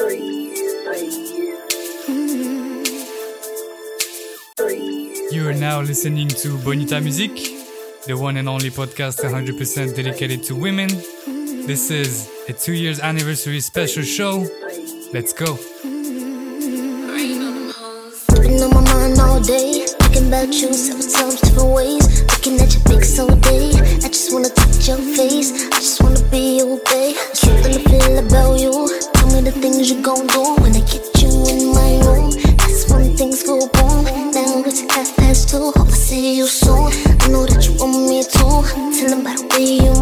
Mm-hmm. You are now listening to Bonita Music, the one and only podcast 100% dedicated to women. This is a two years anniversary special show. Let's go. On my mind all day, thinking about you several times different ways. Looking at your all day, I just wanna touch your face. I just wanna be your babe. Something to feel about you are the things you gon' do when I get you in my room? That's when things go boom. Now it's half past two. Hope I see you soon. I know that you want me too. Tell them by the way you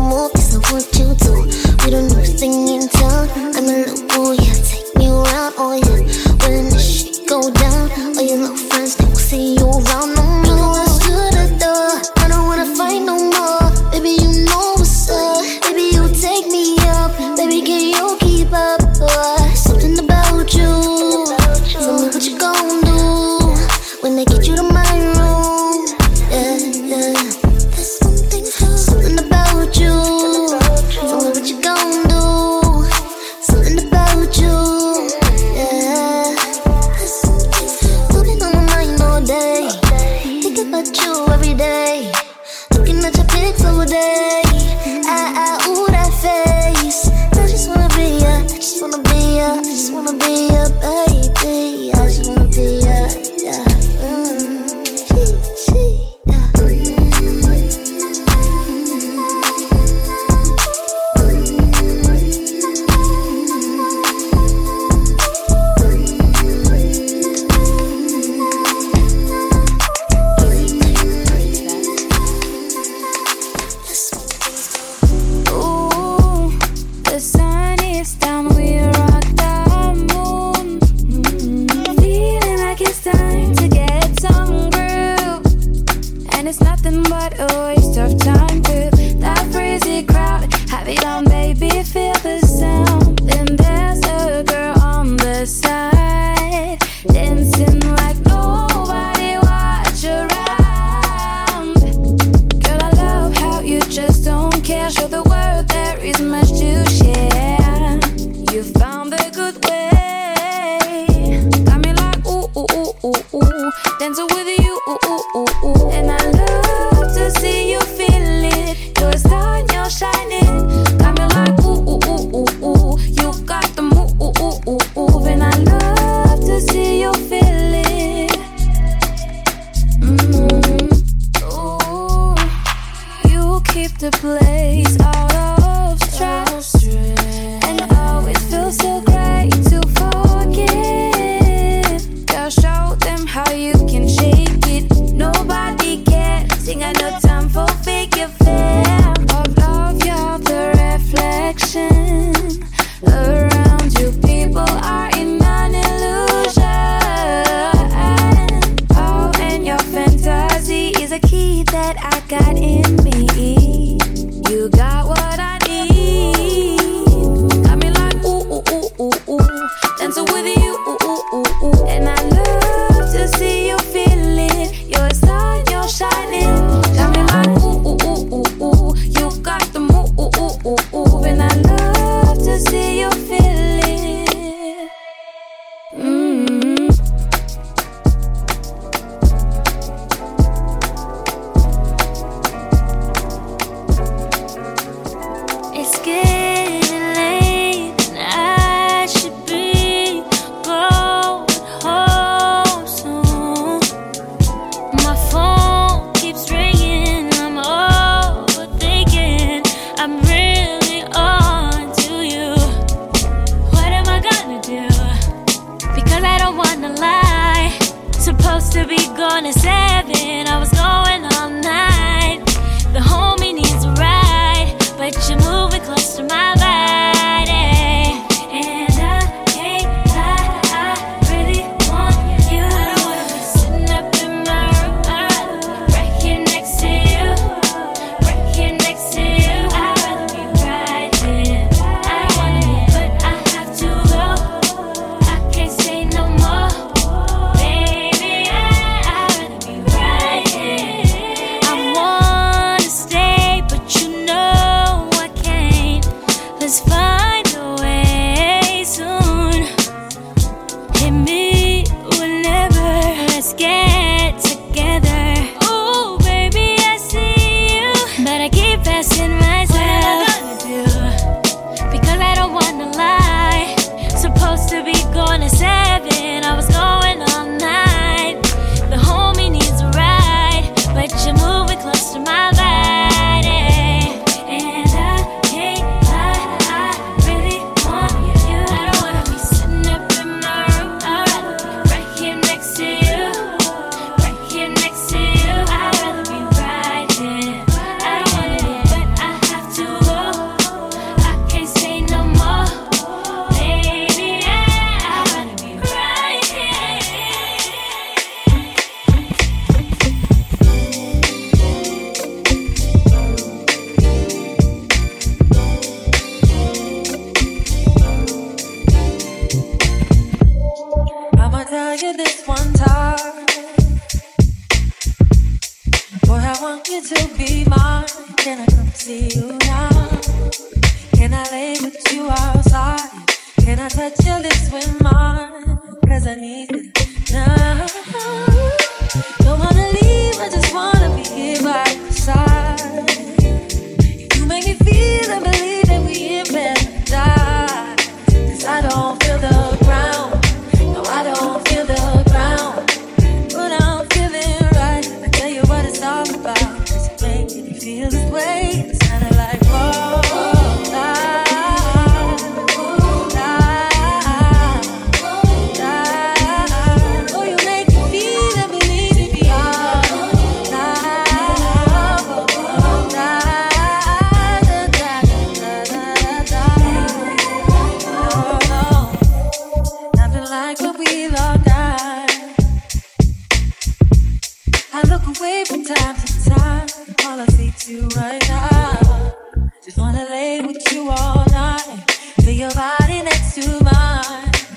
I look away from time to time. All I see you right now. Just wanna lay with you all night. Feel your body next to mine.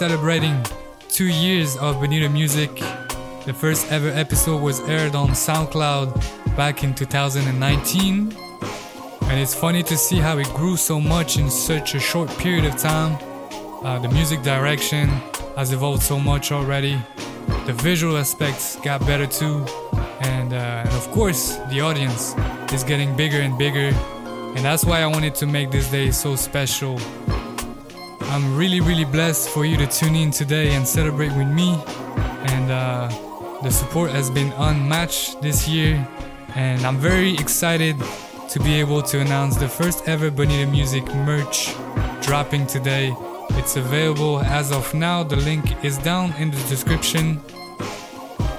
celebrating two years of Bonita Music. The first ever episode was aired on SoundCloud back in 2019. And it's funny to see how it grew so much in such a short period of time. Uh, the music direction has evolved so much already. The visual aspects got better too. And, uh, and of course, the audience is getting bigger and bigger. And that's why I wanted to make this day so special I'm really, really blessed for you to tune in today and celebrate with me. And uh, the support has been unmatched this year. And I'm very excited to be able to announce the first ever Bonita Music merch dropping today. It's available as of now. The link is down in the description.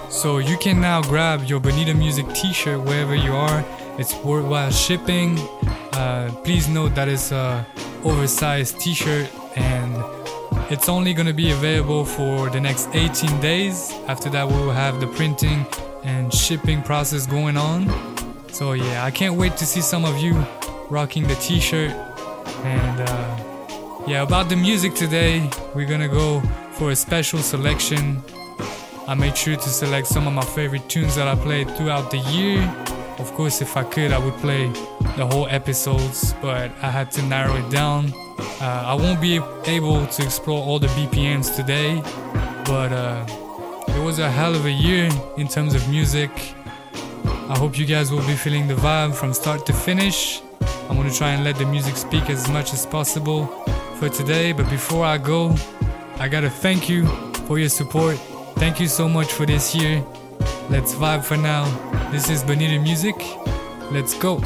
So you can now grab your Bonita Music t shirt wherever you are. It's worthwhile shipping. Uh, please note that it's a oversized t shirt and it's only going to be available for the next 18 days. After that, we will have the printing and shipping process going on. So, yeah, I can't wait to see some of you rocking the t shirt. And uh, yeah, about the music today, we're going to go for a special selection. I made sure to select some of my favorite tunes that I played throughout the year. Of course, if I could, I would play the whole episodes, but I had to narrow it down. Uh, I won't be able to explore all the BPMs today, but uh, it was a hell of a year in terms of music. I hope you guys will be feeling the vibe from start to finish. I'm gonna try and let the music speak as much as possible for today, but before I go, I gotta thank you for your support. Thank you so much for this year. Let's vibe for now. This is Bonita Music. Let's go.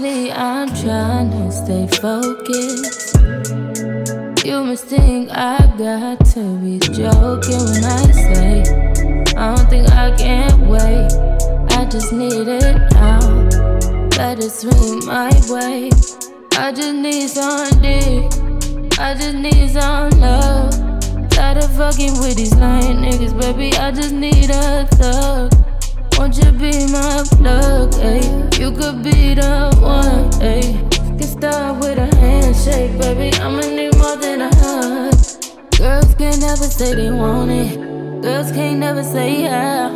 Honestly, I'm trying to stay focused. You must think I got to be joking when I say I don't think I can wait. I just need it now. Better swing my way. I just need some dick. I just need some love. Tired of fucking with these lying niggas, baby. I just need a thug. Won't you be my plug, ayy? You could be the one, ayy. Get started with a handshake, baby. I'ma need more than a hug. Girls can't never say they want it. Girls can't never say yeah.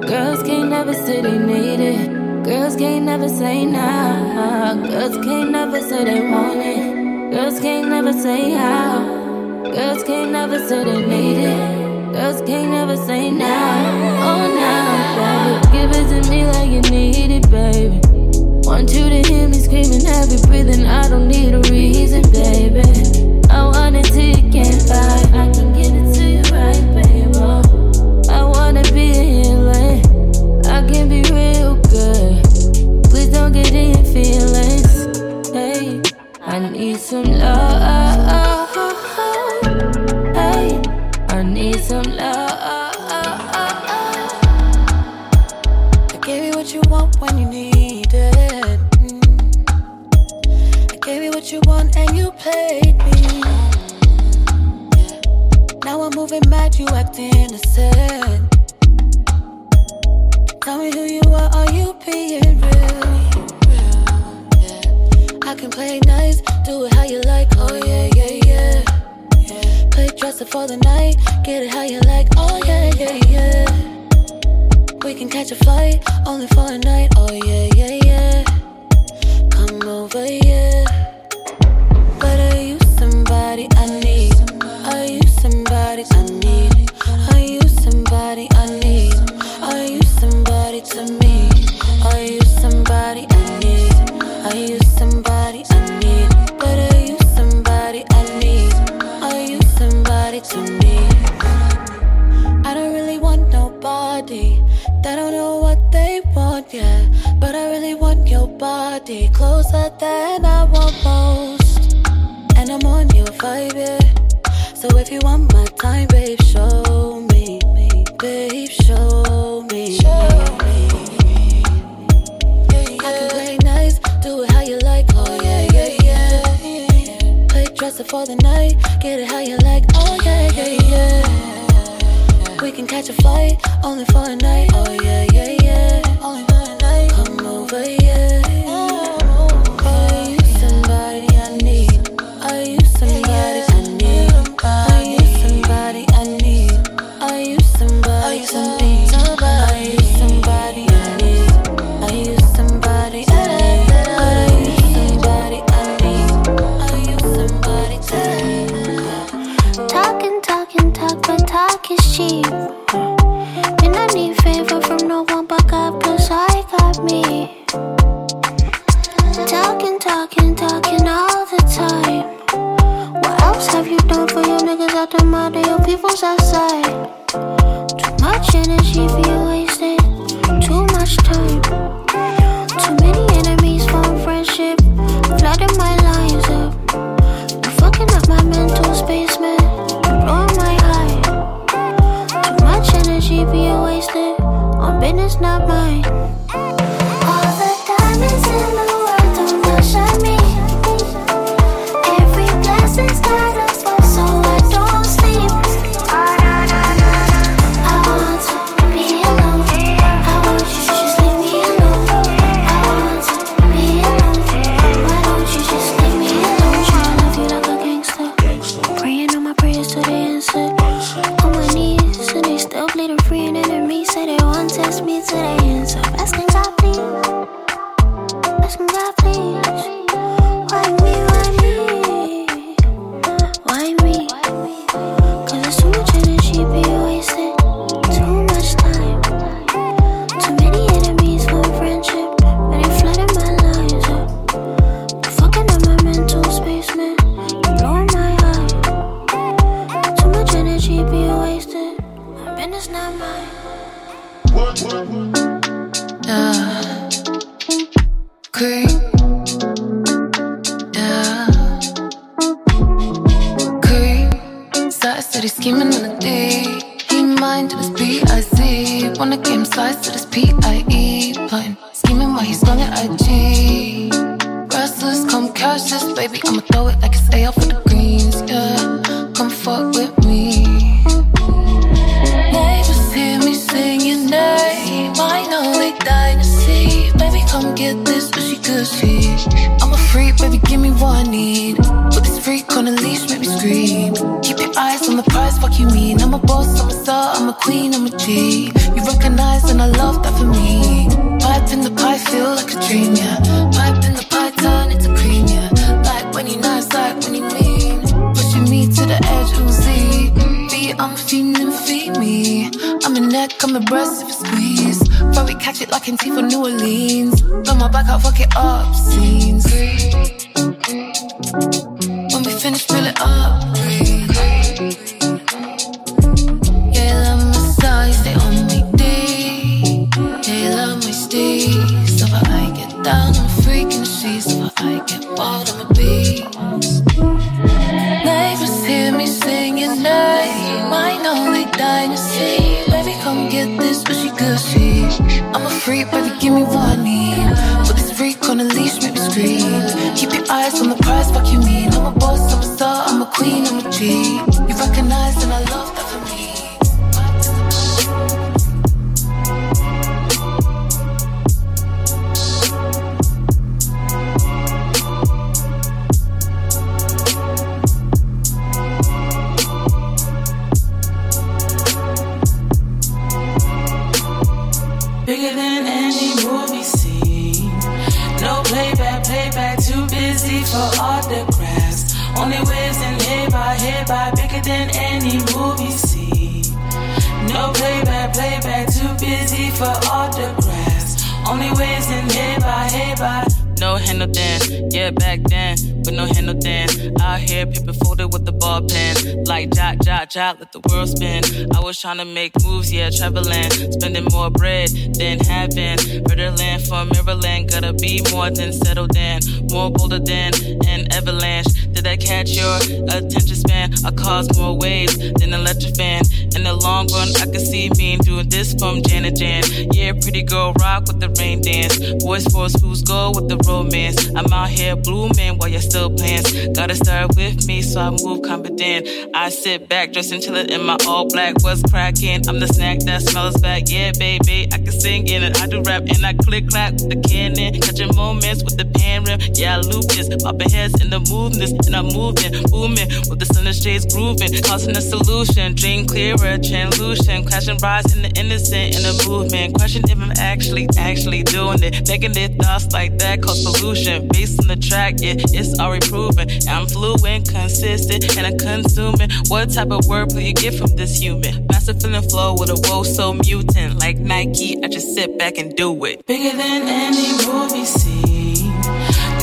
Girls can't never say they need it. Girls can't never say nah. Girls can't never say they want it. Girls can't never say how. Girls can't never say they need it. Girls can't never say nah. Oh nah, Give it to me like you need it, baby. Want you to hear me screaming, heavy breathing. I don't need a reason, baby. I want it till you can't buy. I can get it to you right, baby. Oh, I wanna be a healing. I can be real good. Please don't get in your feelings. Hey, I need some love. Moving mad, you act innocent. Tell me who you are, are you being real? I can play nice, do it how you like, oh yeah, yeah, yeah. yeah. Play dress up for the night, get it how you like, oh yeah, yeah, yeah. We can catch a flight, only for a night. Oh yeah, yeah, yeah. Come over, yeah. Vibe, yeah. So if you want my time, babe, show me. Babe, show me. I can play nice, do it how you like, oh yeah, yeah, yeah. Play dress up for the night, get it how you like, oh yeah, yeah, yeah. We can catch a flight, only for a night. Oh yeah, yeah, yeah. Only for a night. Come over, yeah. Me till they answer. Asking God, please. Asking back then, with no handle then. Out here, paper folded with the ball pen. Like jot, jot, jot, let the world spin. I was trying to make moves, yeah, traveling. Spending more bread than having. Murderland from Maryland, gotta be more than settled in. More bolder than an avalanche. Did I catch your attention span? I cause more waves than an electric fan. In the long run, I can see me doing this from Jan to Jan. Yeah, pretty girl rock with the rain dance. Voice for schools go with the romance. I'm out here blooming while you're still playing. Gotta start with me, so I move confident. I sit back, dressed and chillin' in my all black. What's cracking? I'm the snack that smells back. Yeah, baby, I can sing in it. I do rap and I click clack with the cannon. Catching moments with the pan rim. Yeah, I loop this. Popping heads in the movements, and I'm moving, booming with the shades grooving. Causing a solution, dream clearer, translucent. Crashing rise in the innocent in the movement. Question if I'm actually, actually doing it. Making Negative thoughts like that cause pollution. Based on the track, yeah, it's already proven. I'm fluent, consistent, and I'm consuming. What type of wordplay you get from this human? Master feeling flow with a woe so mutant. Like Nike, I just sit back and do it. Bigger than any movie scene.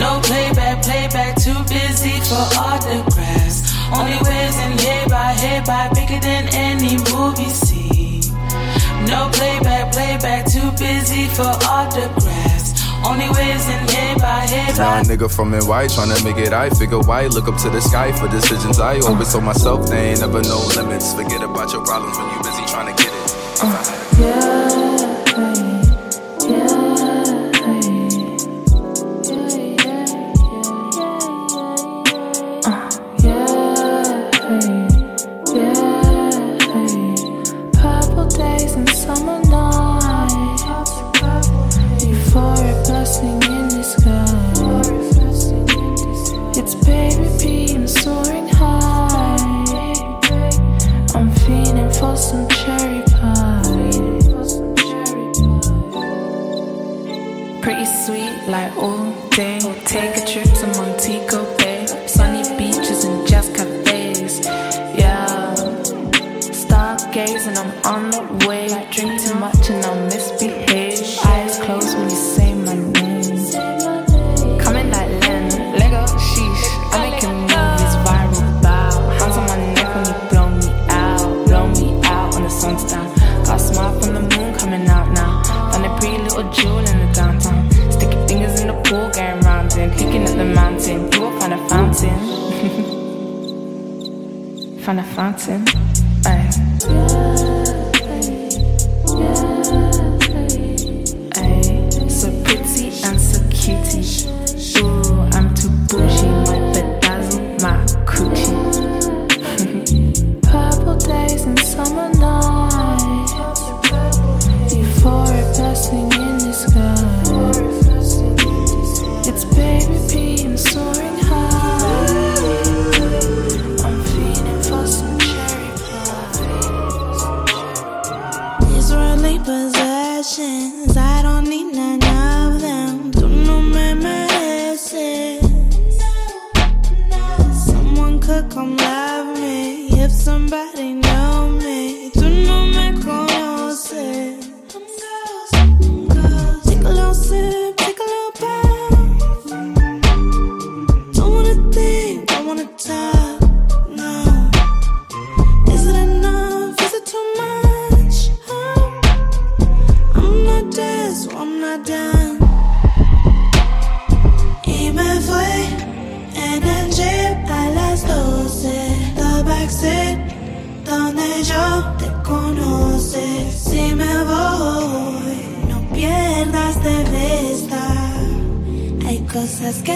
No playback, playback, too busy for autographs. Only waves and head by head by bigger than any movie scene. No playback, playback, too busy for autographs. Only waves and head by head Now by a nigga from NY trying to make it I figure why look up to the sky for decisions I always told myself they ain't never no limits forget about your problems when you busy trying to get it uh, Yeah, In the summer,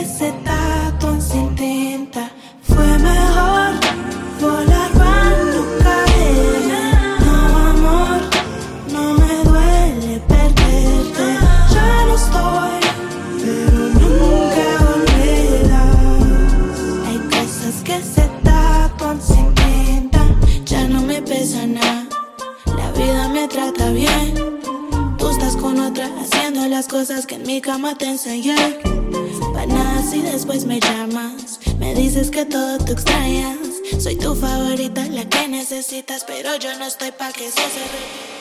Sit separa. cosas que en mi cama te enseñé. Panas y después me llamas. Me dices que todo te extrañas. Soy tu favorita, la que necesitas, pero yo no estoy pa' que se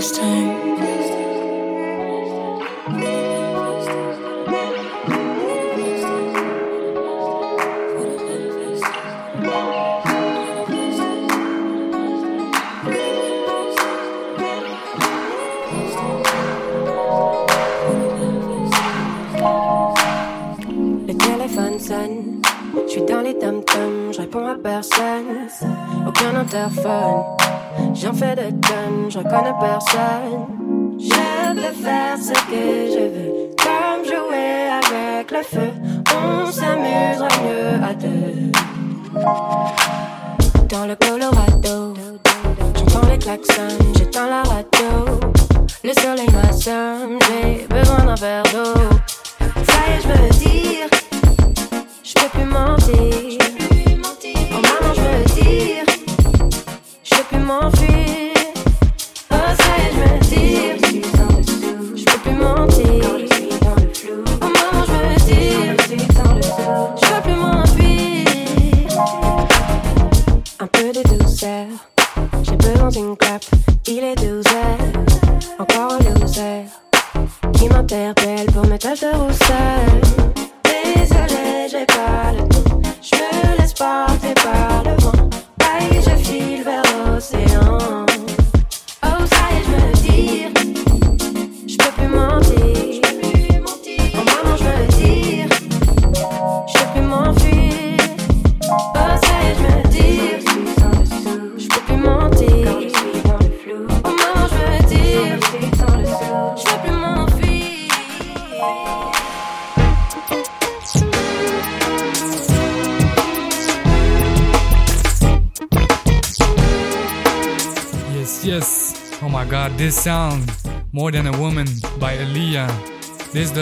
this time.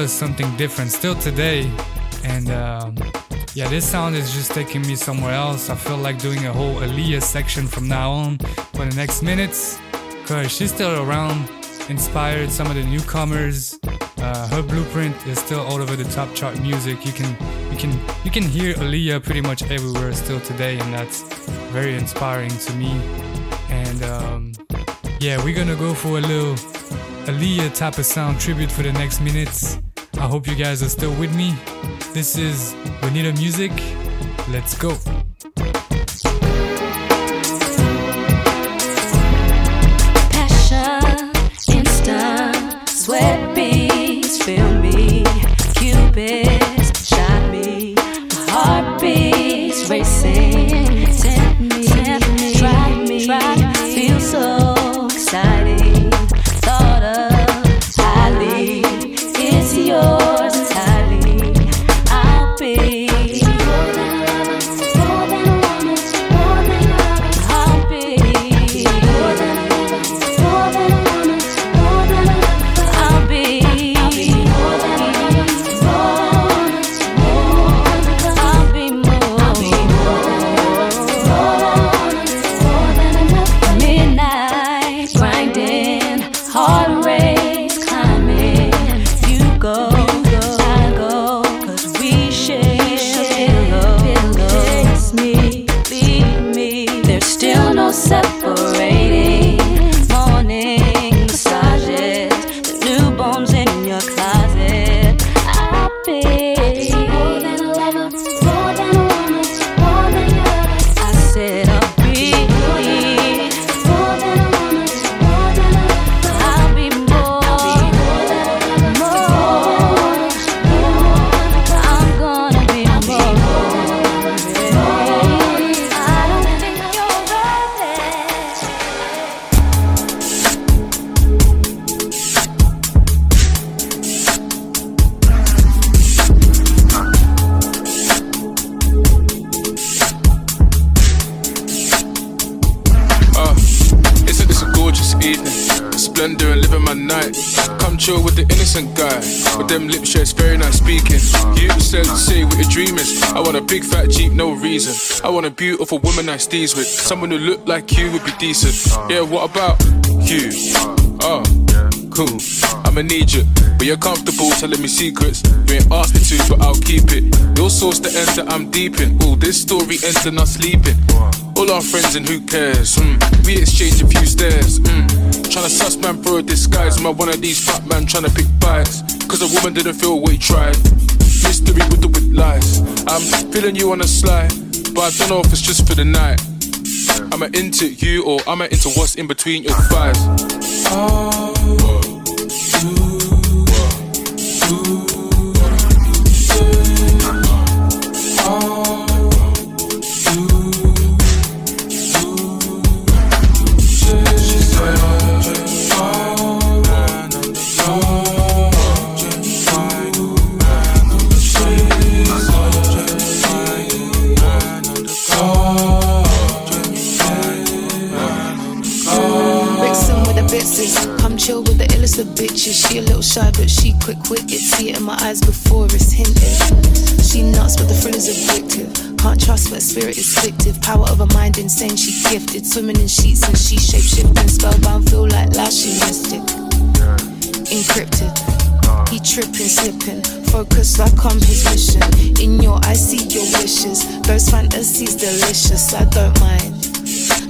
Does something different still today. And um, yeah, this sound is just taking me somewhere else. I feel like doing a whole Aaliyah section from now on for the next minutes. Cause she's still around, inspired some of the newcomers. Uh, her blueprint is still all over the top chart music. You can you can you can hear Aaliyah pretty much everywhere still today, and that's very inspiring to me. And um, yeah, we're gonna go for a little Aaliyah type of sound tribute for the next minutes. I hope you guys are still with me. This is Bonita Music. Let's go. Jeep, no reason. I want a beautiful woman I steez with. Someone who look like you would be decent. Yeah, what about you? Oh, cool. I'ma need you. But you're comfortable telling me secrets. You ain't me to, but I'll keep it. Your source the that I'm deep in. Ooh, this story ends in us sleeping. All our friends and who cares? Mm. We exchange a few stares. Mm. Tryna suss man for a disguise. My one of these fat man tryna pick bites. Cause a woman didn't feel what he tried. Mystery with the with lies. I'm feeling you on the slide. But I don't know if it's just for the night. Am I into you or am I into what's in between your thighs? Oh, sound The bitch is She a little shy, but she quick witted. See it in my eyes before it's hinted. She nuts, but the thrill is addictive. Can't trust, but spirit is fictive. Power of her mind insane, she gifted. Swimming in sheets and she shape shifting. Spellbound, feel like last she mystic. Encrypted. He tripping, slipping. Focus like composition. In your eyes, see your wishes. Those fantasies delicious. I don't mind.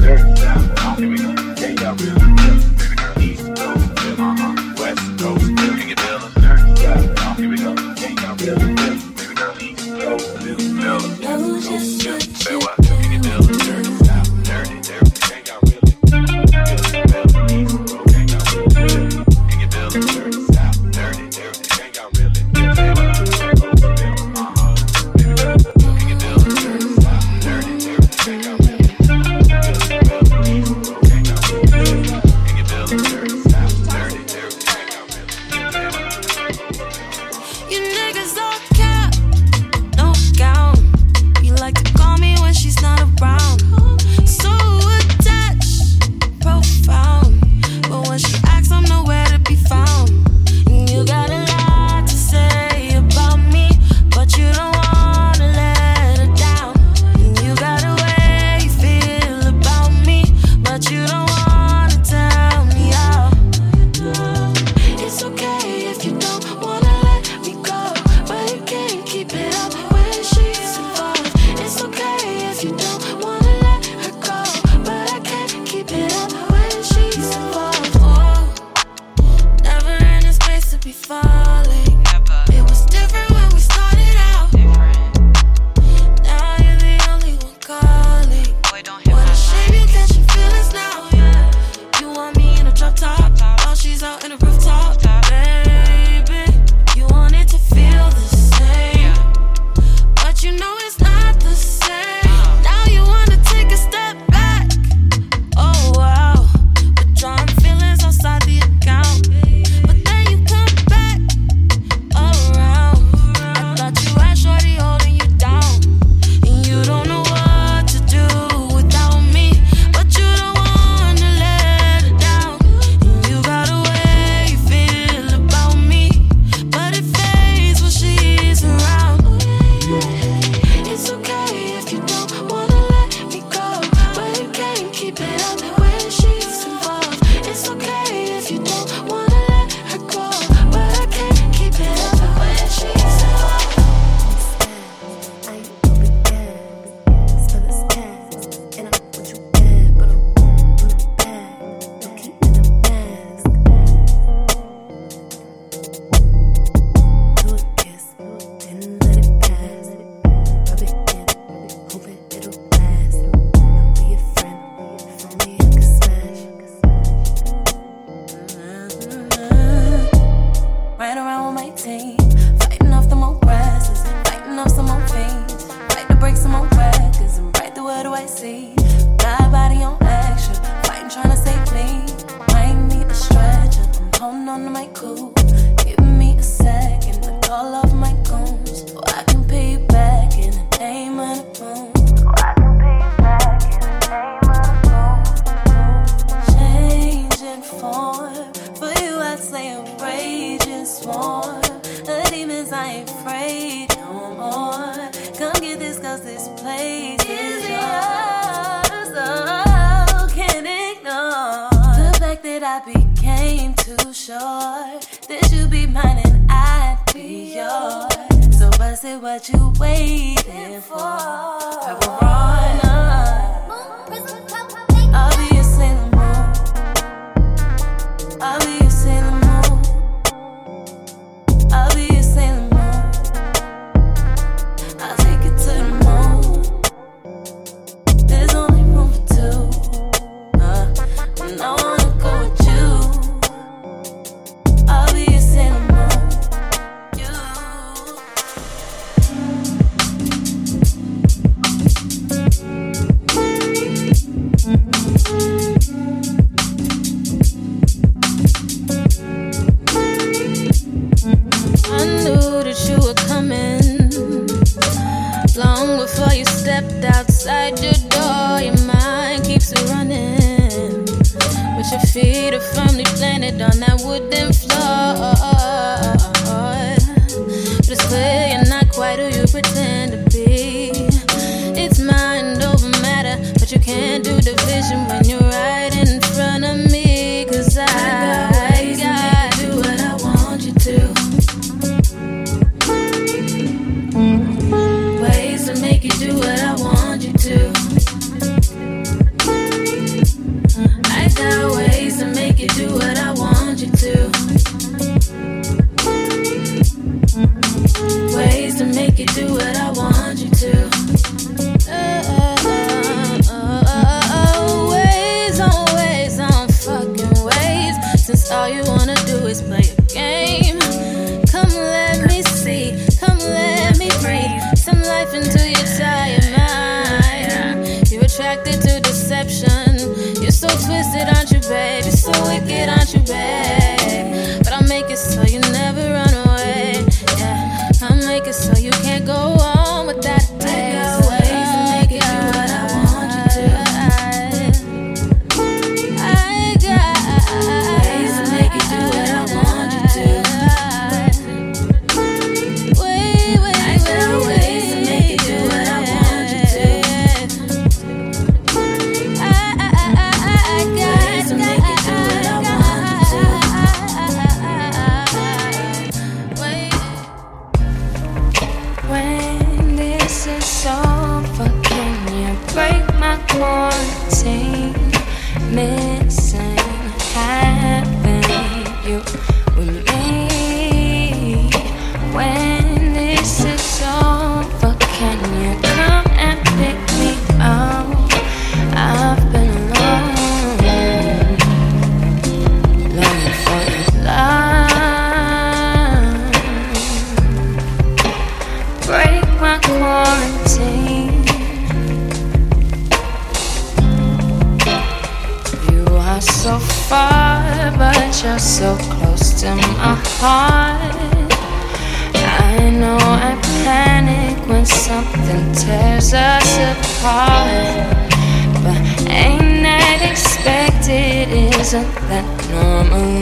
dirty. Here we go. Yeah, yeah, real.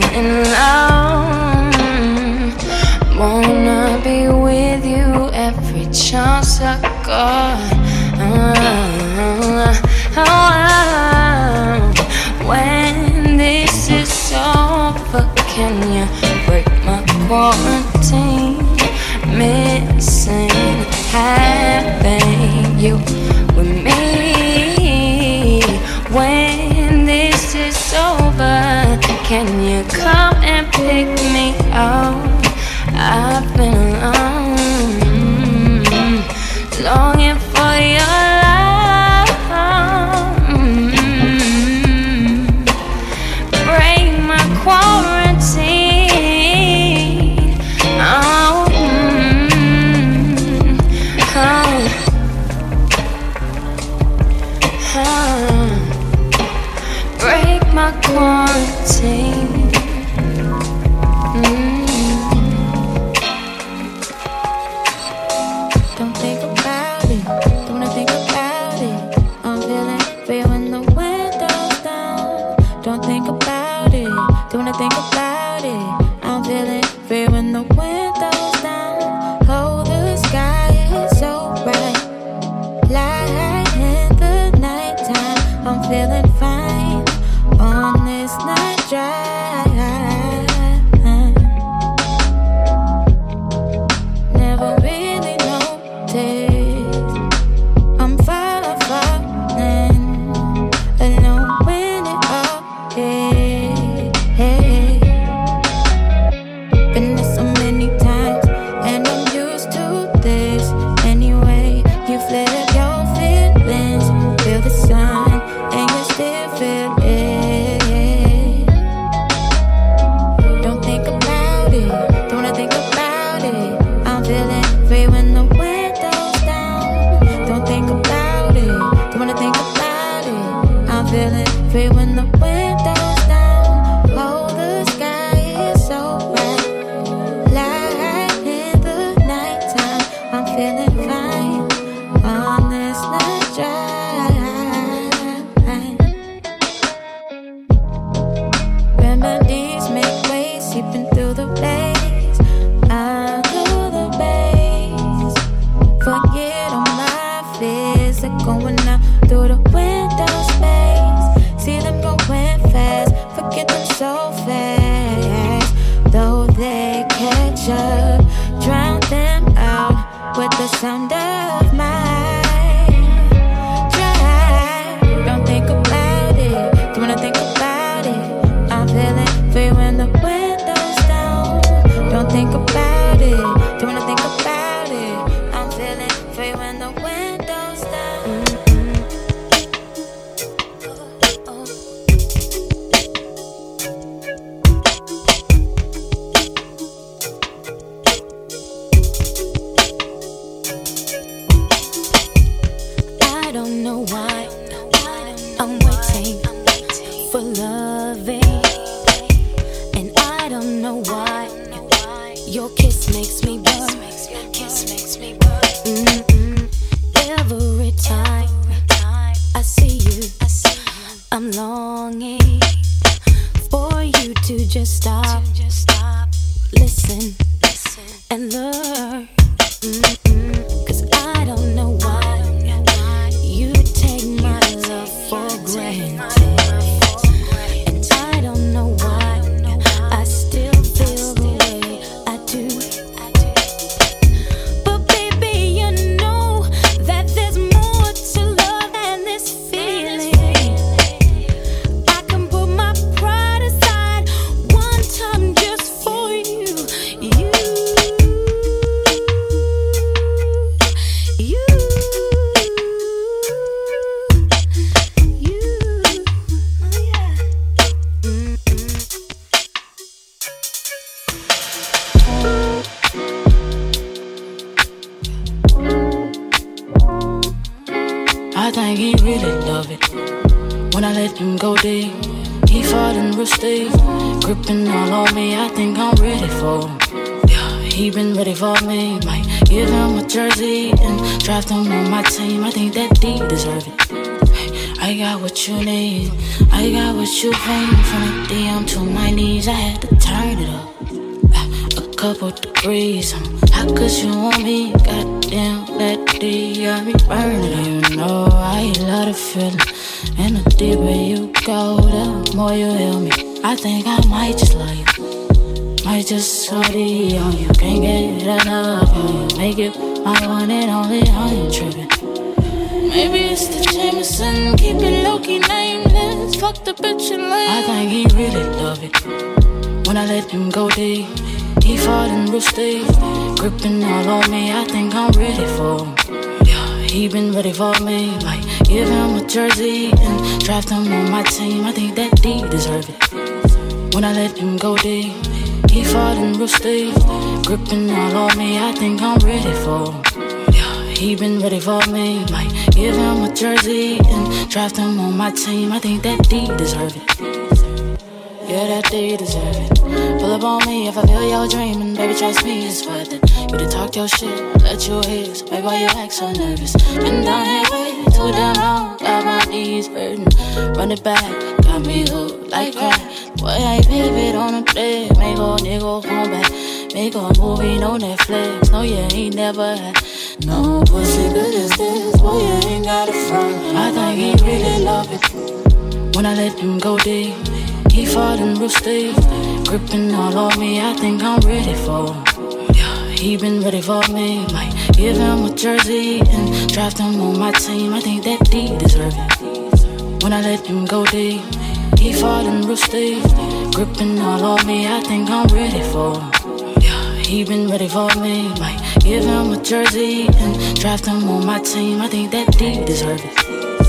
In love, Wanna be with you every chance I got. Uh, oh, uh, when this is over, can you break my quarantine? Missing. High take me out. I've Real steep, gripping all on me. I think I'm ready for him. Yeah, he been ready for me. Might give him a jersey and draft him on my team. I think that D deserve it. I got what you need. I got what you need. From the DM to my knees, I had to turn it up. A couple degrees. Um, how could you want me? Goddamn, that D got me burning. You know I love the feeling. And the deeper you go, the more you heal me. I think I might just love you. Might just sorry on you. Can't get enough of you. Make it my one and only. I ain't tripping. Maybe it's the Jameson, keep it low key nameless. Fuck the bitch and lame. I think he really love it when I let him go deep. He falling real steep, gripping all on me. I think I'm ready for him. Yeah, he been ready for me. Like, give him a jersey and draft him on my team. I think that D deserve it when I let him go deep. He falling real steep, gripping all on me. I think I'm ready for him. Yeah, he been ready for me. Like, give him a jersey and draft him on my team. I think that D deserve it. Yeah, that D deserve it. Pull up on me if I feel you're dreaming. Baby, trust me, it's worth it. You done talk your shit, let you hear. So baby, why you act so nervous? Been down here way too damn long. Got my knees hurting. Run it back, got me hooked like crack. Boy, I pivot on the bed. Make a nigga come back. Make a movie, no Netflix. No, you ain't never had no pussy good as this. Boy, you ain't got a front. I think he really love it when I let him go deep. He falling real steep, gripping all on me. I think I'm ready for him. Yeah, he been ready for me. Might give him a jersey and draft him on my team. I think that D deserve it when I let him go deep. He falling real steep, gripping all on me. I think I'm ready for him. Yeah, he been ready for me. Might give him a jersey and draft him on my team. I think that D deserve it.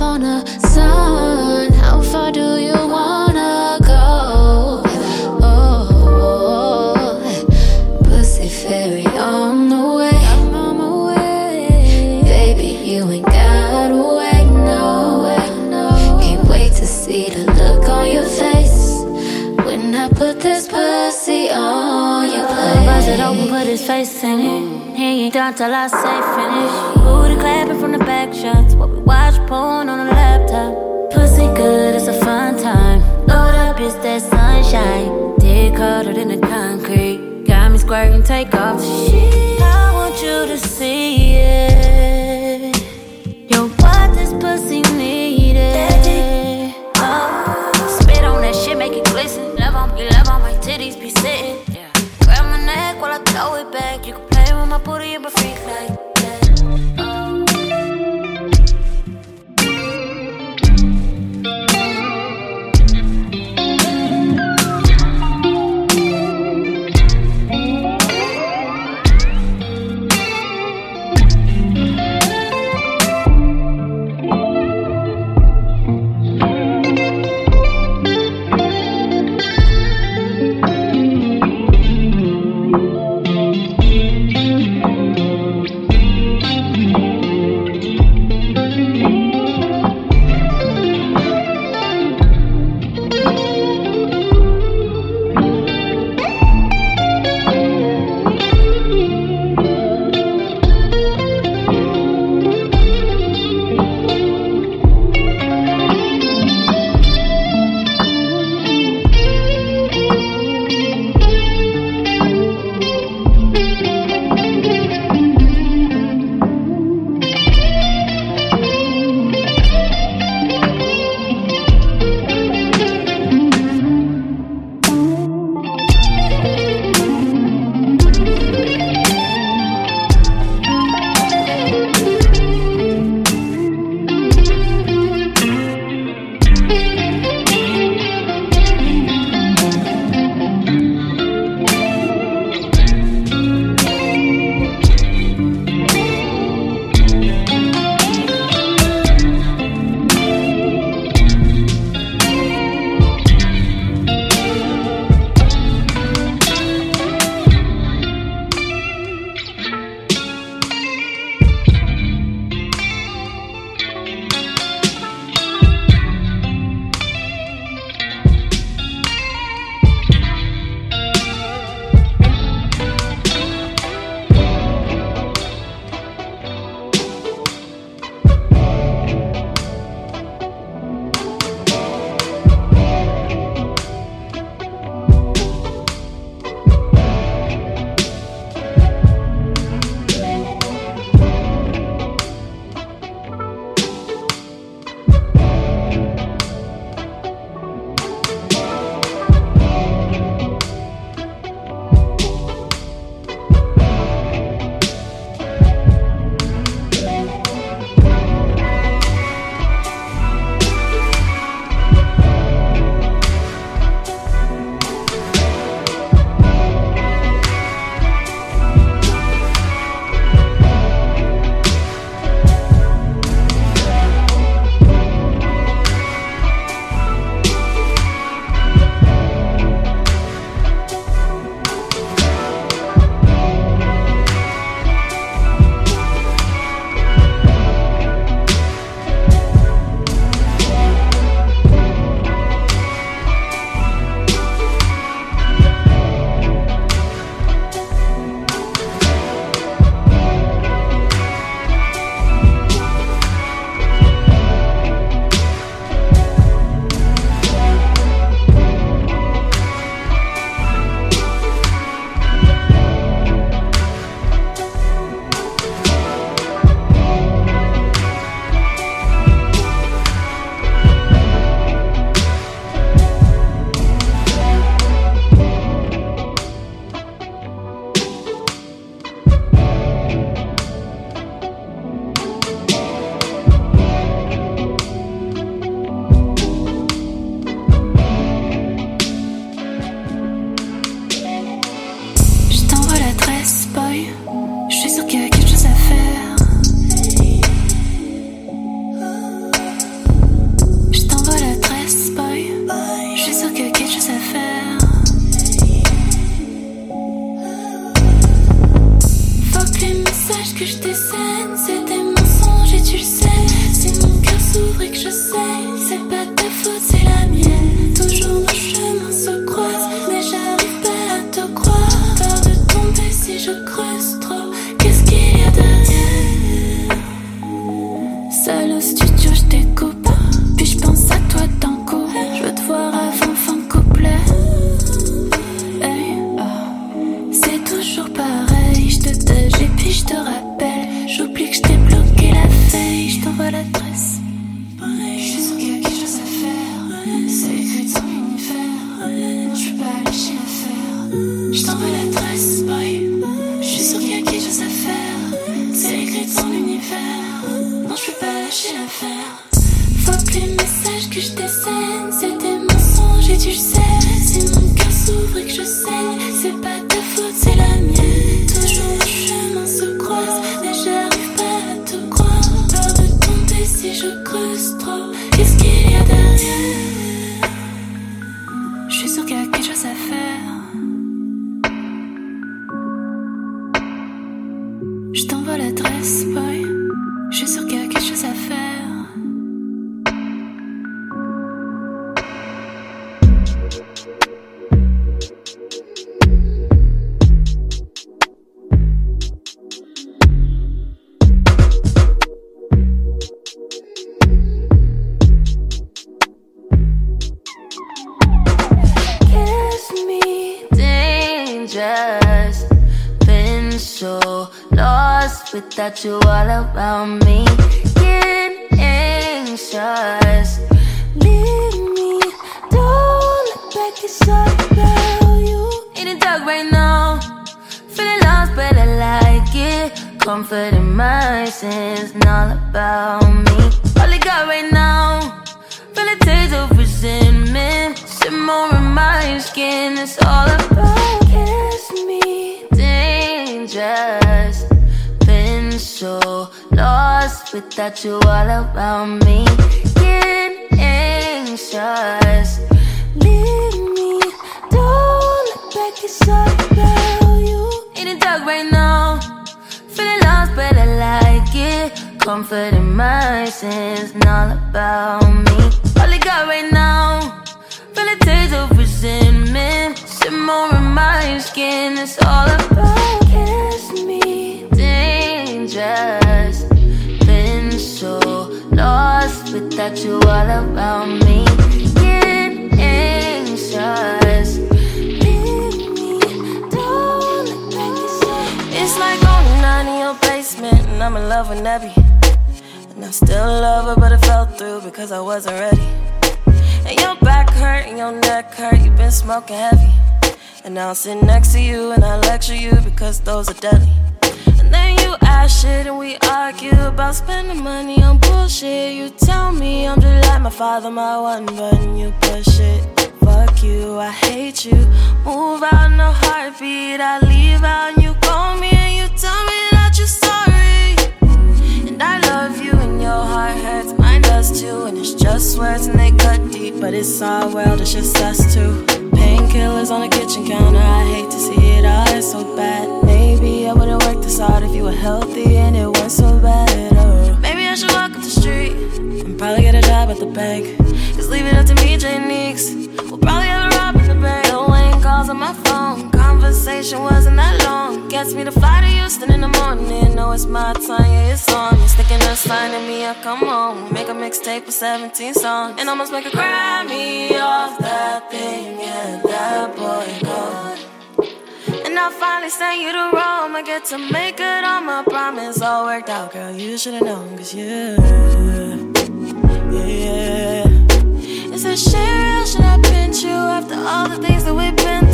on a sun. How far do you wanna go? Oh, pussy fairy on the way. I'm on my way. Baby, you ain't gotta wait, no way. Can't wait to see the look on your face when I put this pussy on your plate. Bust it open, put his face in it. He ain't done till I say finish. Booty clapping from the back shots. Watch porn on a laptop. Pussy good, it's a fun time. Load up, it's that sunshine. Dick harder than the concrete. Got me squirting, take off the shit. I want you to see it. Yo, what this pussy needed. Oh. Spit on that shit, make it glisten. Love on me, love on my titties, be sitting. Yeah. Grab my neck while I throw it back. You can play with my booty and be freak like. stains on the kitchen counter. I hate to see it all, it's so bad. Maybe I wouldn't work this hard if you were healthy and it wasn't so bad at all. Maybe I should walk up the street and probably get a job at the bank. Just leave it up to me, Jay Neeks. We'll probably have a rob at the bank. No calls on my phone conversation wasn't that long. Gets me to fly to Houston in the morning. Know it's my time, yeah, it's on. Sticking a sign in me I come on. Make a mixtape with 17 songs. And almost make a Grammy off that thing, yeah, that boy gone. And I finally sent you to Rome. I get to make it on my promise. All worked out, girl. You should've known, cause you, yeah. Is this shit real? Should I pinch you after all the things that we've been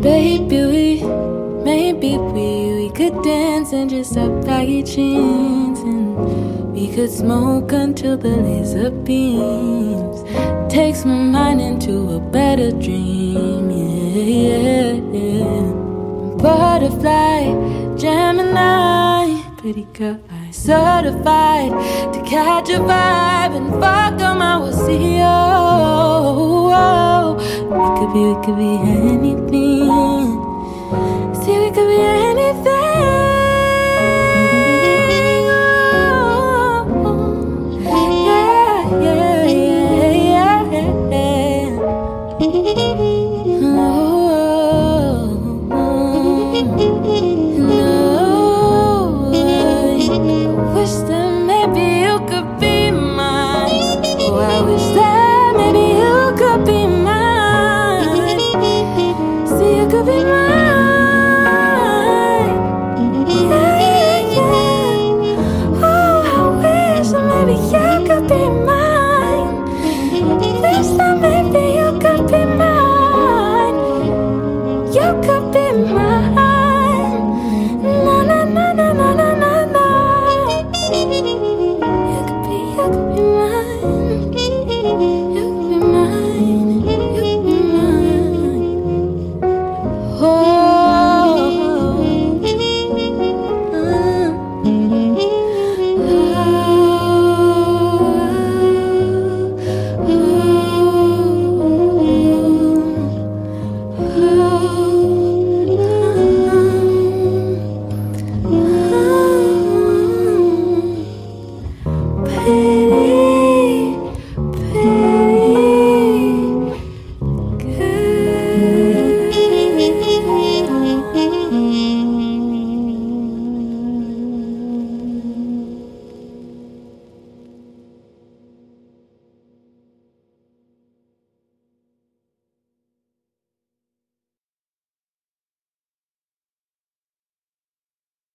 Baby, we, maybe we, we could dance and just our baggy jeans. And we could smoke until the laser beams takes my mind into a better dream. Yeah, yeah, yeah. Butterfly, Gemini, pretty girl. I certified to catch a vibe and fuck them? I will see you. We could be, we could be anything. See, we could be anything.